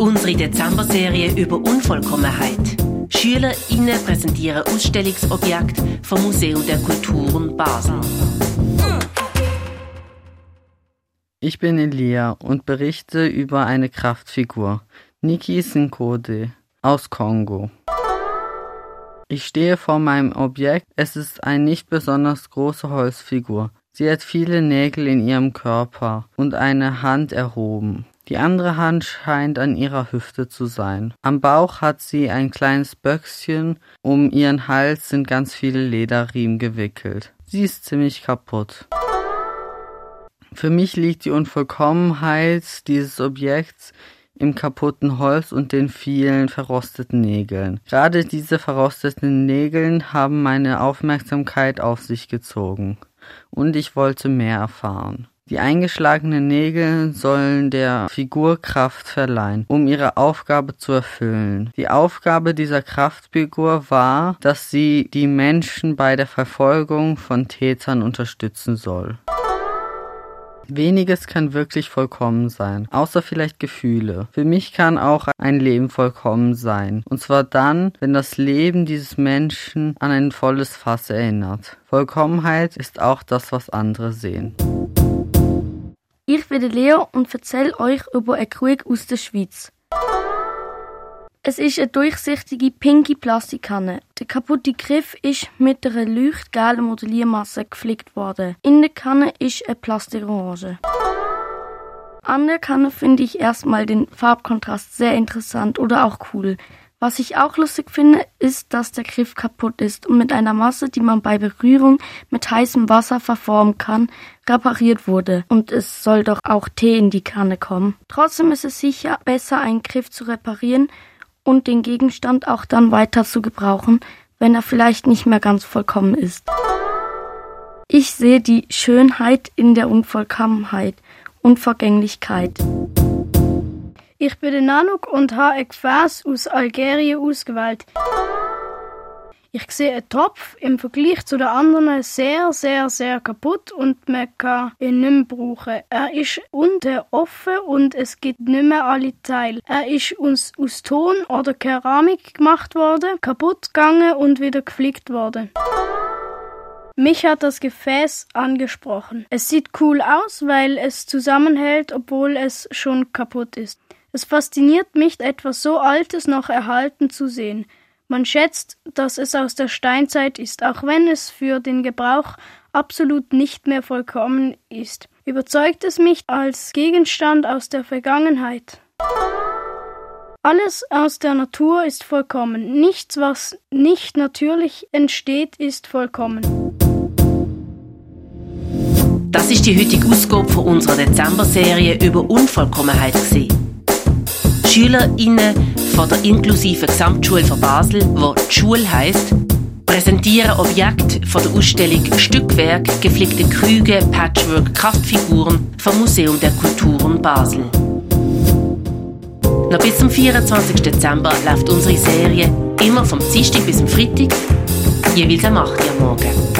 Unsere Dezember-Serie über Unvollkommenheit. SchülerInnen präsentieren Ausstellungsobjekte vom Museum der Kulturen Basel. Ich bin Elia und berichte über eine Kraftfigur, Niki Sinkode aus Kongo. Ich stehe vor meinem Objekt. Es ist eine nicht besonders große Holzfigur. Sie hat viele Nägel in ihrem Körper und eine Hand erhoben. Die andere Hand scheint an ihrer Hüfte zu sein. Am Bauch hat sie ein kleines Böckschen, um ihren Hals sind ganz viele Lederriemen gewickelt. Sie ist ziemlich kaputt. Für mich liegt die Unvollkommenheit dieses Objekts im kaputten Holz und den vielen verrosteten Nägeln. Gerade diese verrosteten Nägeln haben meine Aufmerksamkeit auf sich gezogen. Und ich wollte mehr erfahren. Die eingeschlagenen Nägel sollen der Figur Kraft verleihen, um ihre Aufgabe zu erfüllen. Die Aufgabe dieser Kraftfigur war, dass sie die Menschen bei der Verfolgung von Tätern unterstützen soll. Weniges kann wirklich vollkommen sein, außer vielleicht Gefühle. Für mich kann auch ein Leben vollkommen sein. Und zwar dann, wenn das Leben dieses Menschen an ein volles Fass erinnert. Vollkommenheit ist auch das, was andere sehen. Ich bin Leo und erzähle euch über einen Krug aus der Schweiz. Es ist eine durchsichtige pinke Plastikkanne. Der kaputte Griff ist mit einer leuchtgelben Modelliermasse geflickt worden. In der Kanne ist eine Plastikorange. An der Kanne finde ich erstmal den Farbkontrast sehr interessant oder auch cool. Was ich auch lustig finde, ist, dass der Griff kaputt ist und mit einer Masse, die man bei Berührung mit heißem Wasser verformen kann, repariert wurde. Und es soll doch auch Tee in die Kanne kommen. Trotzdem ist es sicher besser, einen Griff zu reparieren, und den Gegenstand auch dann weiter zu gebrauchen, wenn er vielleicht nicht mehr ganz vollkommen ist. Ich sehe die Schönheit in der Unvollkommenheit und Vergänglichkeit. Ich bin der Nanook und habe ein Gefäß aus Algerien ausgewählt. Ich sehe einen Topf im Vergleich zu den anderen sehr, sehr, sehr kaputt und man kann ihn nicht mehr brauchen. Er ist unten offen und es gibt nicht mehr alle Teile. Er ist aus, aus Ton oder Keramik gemacht worden, kaputt gegangen und wieder geflickt worden. Mich hat das Gefäß angesprochen. Es sieht cool aus, weil es zusammenhält, obwohl es schon kaputt ist. Es fasziniert mich, etwas so Altes noch erhalten zu sehen. Man schätzt, dass es aus der Steinzeit ist, auch wenn es für den Gebrauch absolut nicht mehr vollkommen ist. Überzeugt es mich als Gegenstand aus der Vergangenheit. Alles aus der Natur ist vollkommen. Nichts, was nicht natürlich entsteht, ist vollkommen. Das ist die heutige Ausgabe von unserer Dezember-Serie über Unvollkommenheit. SchülerInnen von der inklusiven Gesamtschule von Basel, wo die Schule heisst, präsentieren Objekte von der Ausstellung Stückwerk, geflickte Krüge, Patchwork, Kraftfiguren vom Museum der Kulturen Basel. Noch bis zum 24. Dezember läuft unsere Serie immer vom Dienstag bis zum Freitag, jeweils am 8 Uhr morgen.